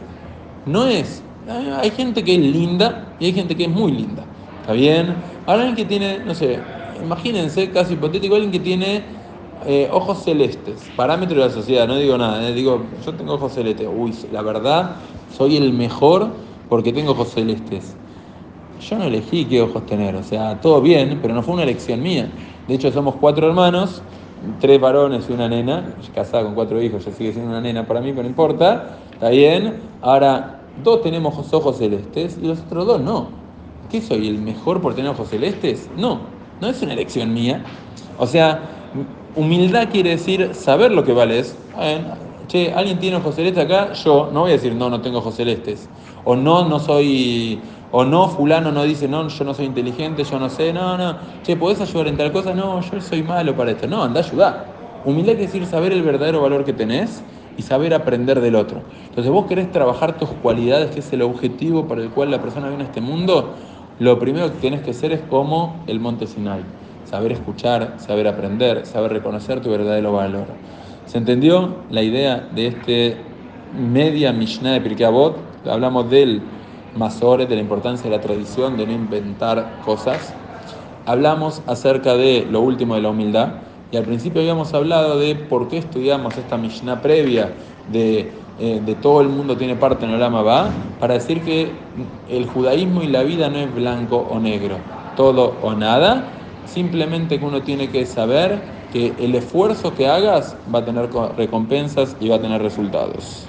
no es. Hay gente que es linda y hay gente que es muy linda. ¿Está bien? Ahora alguien que tiene, no sé, imagínense, caso hipotético, alguien que tiene eh, ojos celestes, parámetro de la sociedad, no digo nada, eh, digo, yo tengo ojos celestes, uy, la verdad, soy el mejor porque tengo ojos celestes. Yo no elegí qué ojos tener, o sea, todo bien, pero no fue una elección mía. De hecho, somos cuatro hermanos, tres varones y una nena, casada con cuatro hijos, ya sigue siendo una nena para mí, pero no importa, está bien. Ahora, dos tenemos ojos celestes y los otros dos no. ¿Qué soy, el mejor por tener ojos celestes? No, no es una elección mía. O sea, humildad quiere decir saber lo que vales. Che, alguien tiene ojos celestes acá, yo no voy a decir no, no tengo ojos celestes. O no, no soy o no, fulano no dice, no, yo no soy inteligente, yo no sé, no, no. Che, ¿podés ayudar en tal cosa? No, yo soy malo para esto. No, anda a ayudar. Humildad quiere decir saber el verdadero valor que tenés y saber aprender del otro. Entonces, vos querés trabajar tus cualidades, que es el objetivo para el cual la persona viene a este mundo, lo primero que tienes que hacer es como el monte Sinai. Saber escuchar, saber aprender, saber reconocer tu verdadero valor. ¿Se entendió la idea de este media Mishnah de Pirkei Avot? Hablamos del Masores, de la importancia de la tradición, de no inventar cosas. Hablamos acerca de lo último de la humildad. Y al principio habíamos hablado de por qué estudiamos esta Mishnah previa de, eh, de todo el mundo tiene parte en el Lama Va, para decir que el judaísmo y la vida no es blanco o negro, todo o nada, simplemente que uno tiene que saber que el esfuerzo que hagas va a tener recompensas y va a tener resultados.